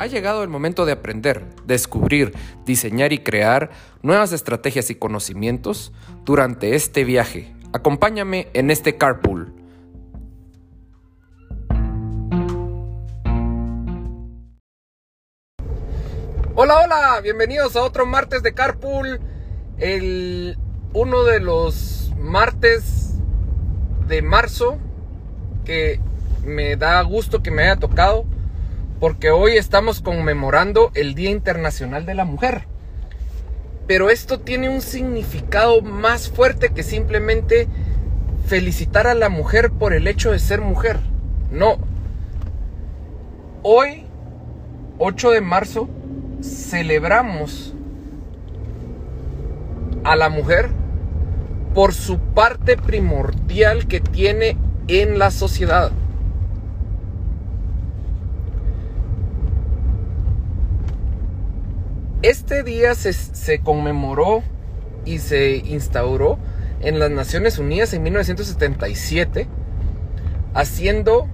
Ha llegado el momento de aprender, descubrir, diseñar y crear nuevas estrategias y conocimientos durante este viaje. Acompáñame en este carpool. Hola, hola, bienvenidos a otro martes de carpool. El uno de los martes de marzo que me da gusto que me haya tocado porque hoy estamos conmemorando el Día Internacional de la Mujer. Pero esto tiene un significado más fuerte que simplemente felicitar a la mujer por el hecho de ser mujer. No. Hoy, 8 de marzo, celebramos a la mujer por su parte primordial que tiene en la sociedad. Este día se, conmemoró y se instauró en las Naciones Unidas en 1977, haciendo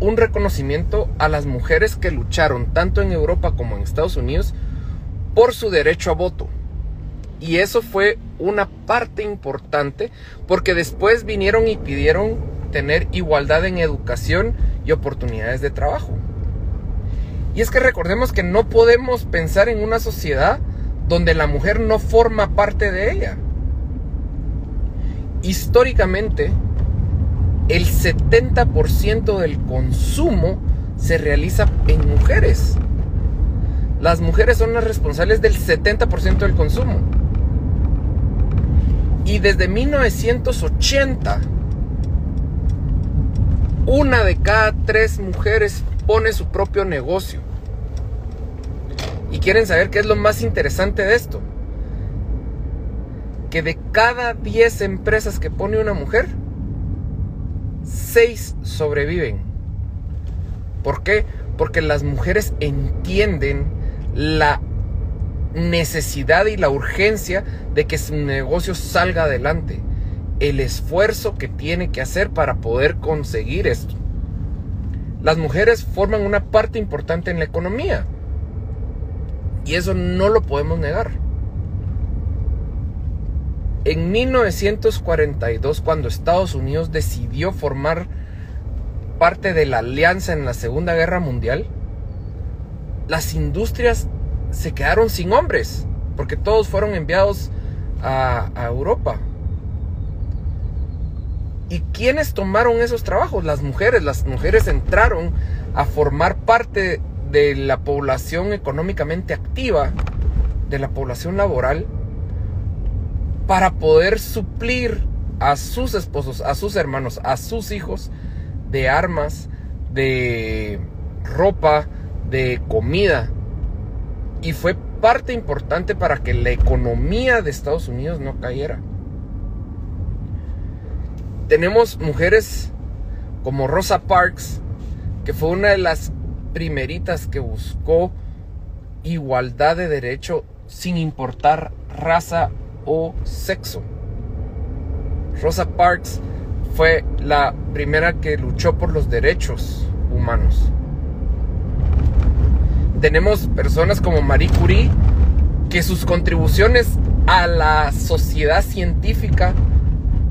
un reconocimiento a las mujeres que lucharon tanto en Europa como en Estados Unidos por su derecho a voto. Y eso fue una parte importante porque después vinieron y pidieron tener igualdad en educación y oportunidades de trabajo. Y es que recordemos que no podemos pensar en una sociedad donde la mujer no forma parte de ella. Históricamente, el 70% del consumo se realiza en mujeres. Las mujeres son las responsables del 70% del consumo. Y desde 1980, una de cada tres mujeres pone su propio negocio. Y quieren saber qué es lo más interesante de esto. Que de cada 10 empresas que pone una mujer, 6 sobreviven. ¿Por qué? Porque las mujeres entienden la necesidad y la urgencia de que su negocio salga adelante. El esfuerzo que tiene que hacer para poder conseguir esto. Las mujeres forman una parte importante en la economía. Y eso no lo podemos negar. En 1942, cuando Estados Unidos decidió formar parte de la alianza en la Segunda Guerra Mundial, las industrias se quedaron sin hombres, porque todos fueron enviados a, Europa. ¿Y quiénes tomaron esos trabajos? Las mujeres. Las mujeres entraron a formar parte de la población económicamente activa, de la población laboral, para poder suplir a sus esposos, a sus hermanos, a sus hijos de armas, de ropa, de comida. Y fue parte importante para que la economía de Estados Unidos no cayera tenemos mujeres como Rosa Parks, que fue una de las primeritas que buscó igualdad de derecho sin importar raza o sexo. Rosa Parks fue la primera que luchó por los derechos humanos. Tenemos personas como Marie Curie que sus contribuciones a la sociedad científica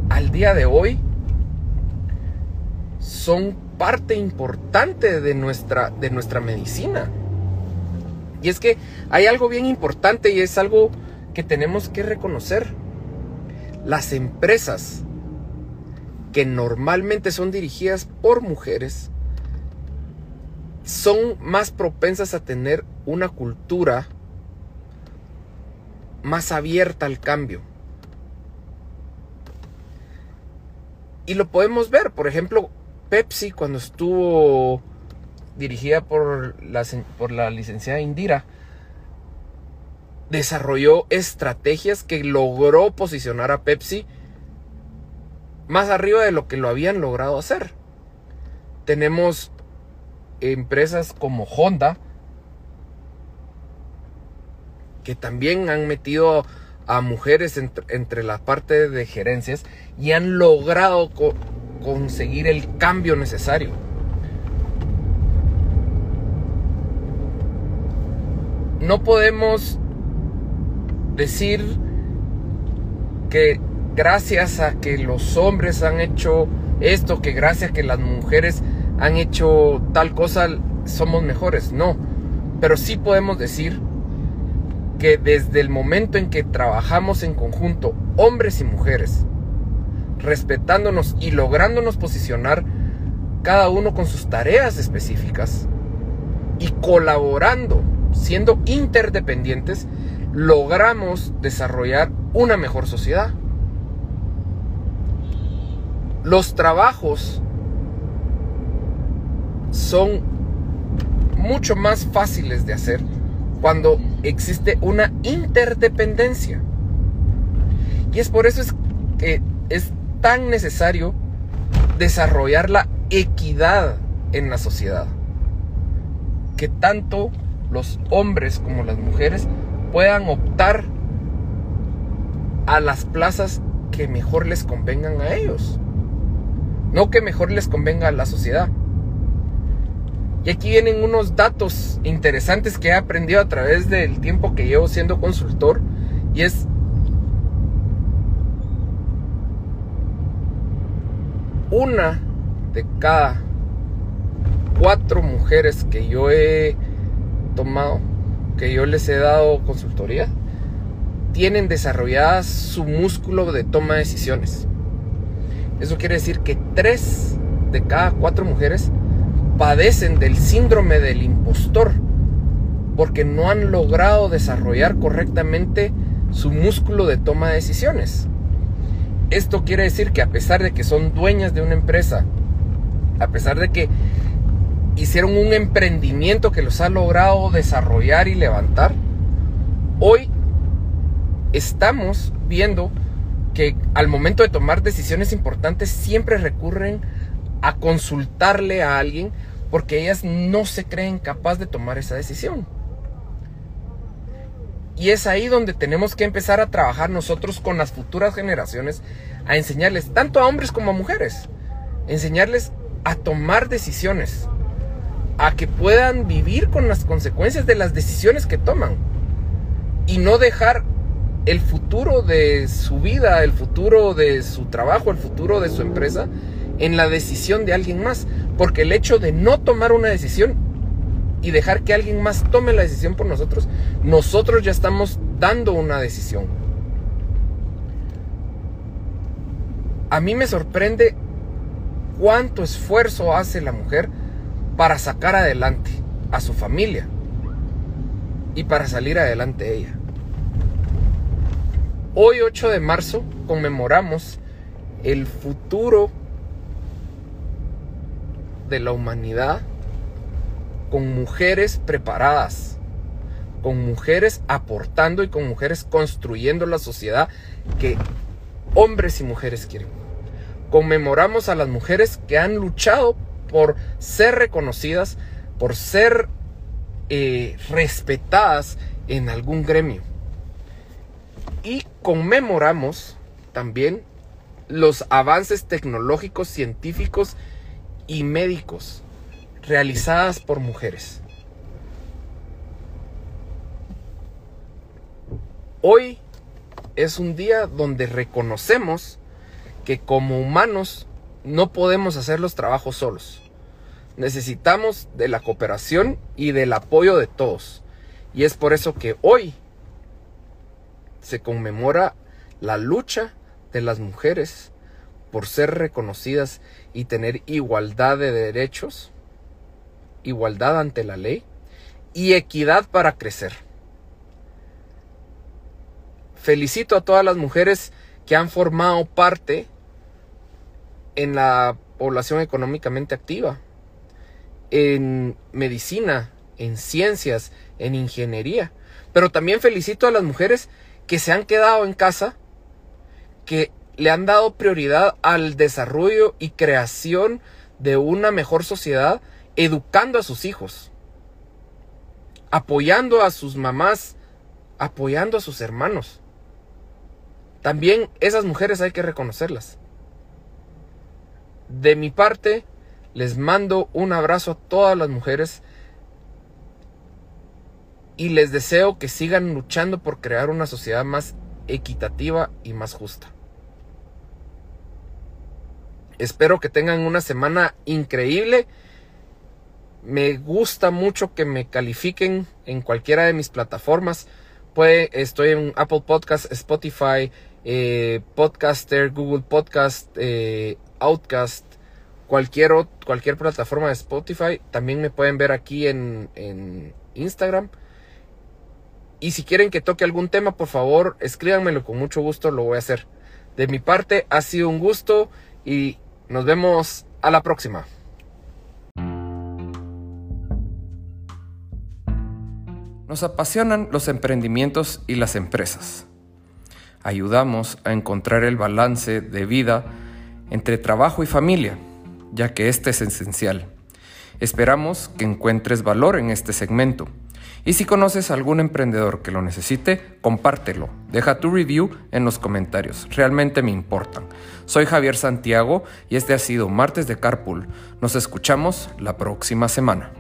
al día de hoy son parte importante de nuestra, de nuestra medicina. Y es que hay algo bien importante y es algo que tenemos que reconocer. Las empresas que normalmente son dirigidas por mujeres son más propensas a tener una cultura más abierta al cambio. Y lo podemos ver, por ejemplo, Pepsi cuando estuvo dirigida por la, por la licenciada Indira, desarrolló estrategias que logró posicionar a Pepsi más arriba de lo que lo habían logrado hacer. Tenemos empresas como Honda que también han metido a mujeres entre, entre la parte de gerencias y han logrado conseguir el cambio necesario. no podemos decir que gracias a que los hombres han hecho esto, que gracias a que las mujeres han hecho tal cosa, somos mejores. No, pero sí podemos decir que desde el momento en que trabajamos en conjunto, hombres y mujeres, respetándonos y lográndonos posicionar cada uno con sus tareas específicas y colaborando, siendo interdependientes, logramos desarrollar una mejor sociedad. Los trabajos son mucho más fáciles de hacer cuando existe una interdependencia. Y es por eso es que es tan necesario desarrollar la equidad en la sociedad. Que tanto los hombres como las mujeres puedan optar a las plazas que mejor les convengan a ellos. No que mejor les convenga a la sociedad. Y aquí vienen unos datos interesantes que he aprendido a través del tiempo que llevo siendo consultor. Y es una de cada cuatro mujeres que yo he tomado, que yo les he dado consultoría, tienen desarrollada su músculo de toma de decisiones. Eso quiere decir que tres de cada cuatro mujeres padecen del síndrome del impostor porque no han logrado desarrollar correctamente su músculo de toma de decisiones. Esto quiere decir que a pesar de que son dueñas de una empresa, a pesar de que hicieron un emprendimiento que los ha logrado desarrollar y levantar, hoy estamos viendo que al momento de tomar decisiones importantes siempre recurren a consultarle a alguien porque ellas no se creen capaz de tomar esa decisión. Y es ahí donde tenemos que empezar a trabajar nosotros con las futuras generaciones, a enseñarles, tanto a hombres como a mujeres, enseñarles a tomar decisiones, a que puedan vivir con las consecuencias de las decisiones que toman y no dejar el futuro de su vida, el futuro de su trabajo, el futuro de su empresa en la decisión de alguien más. Porque el hecho de no tomar una decisión y dejar que alguien más tome la decisión por nosotros, nosotros ya estamos dando una decisión. A mí me sorprende cuánto esfuerzo hace la mujer para sacar adelante a su familia y para salir adelante ella. Hoy 8 de marzo conmemoramos el futuro de la humanidad con mujeres preparadas, con mujeres aportando y con mujeres construyendo la sociedad que hombres y mujeres quieren. Conmemoramos a las mujeres que han luchado por ser reconocidas, por ser eh, respetadas en algún gremio. Y conmemoramos también los avances tecnológicos, científicos y médicos realizadas por mujeres. Hoy es un día donde reconocemos que como humanos no podemos hacer los trabajos solos. Necesitamos de la cooperación y del apoyo de todos. Y es por eso que hoy se conmemora la lucha de las mujeres por ser reconocidas y tener igualdad de derechos, igualdad ante la ley y equidad para crecer. Felicito a todas las mujeres que han formado parte en la población económicamente activa, en medicina, en ciencias, en ingeniería. Pero también felicito a las mujeres que se han quedado en casa, que le han dado prioridad al desarrollo y creación de una mejor sociedad, educando a sus hijos, apoyando a sus mamás, apoyando a sus hermanos. También esas mujeres hay que reconocerlas. De mi parte, les mando un abrazo a todas las mujeres y les deseo que sigan luchando por crear una sociedad más equitativa y más justa. Espero que tengan una semana increíble. Me gusta mucho que me califiquen en cualquiera de mis plataformas. Pues estoy en Apple Podcast, Spotify, eh, Podcaster, Google Podcast, eh, Outcast, cualquier, cualquier plataforma de Spotify. También me pueden ver aquí en, en Instagram. Y si quieren que toque algún tema, por favor, escríbanmelo con mucho gusto, lo voy a hacer. De mi parte, ha sido un gusto y nos vemos a la próxima. Nos apasionan los emprendimientos y las empresas. Ayudamos a encontrar el balance de vida entre trabajo y familia, ya que este es esencial. Esperamos que encuentres valor en este segmento y si conoces a algún emprendedor que lo necesite, compártelo. Deja tu review en los comentarios. Realmente me importan. Soy Javier Santiago y este ha sido Martes de Carpool. Nos escuchamos la próxima semana.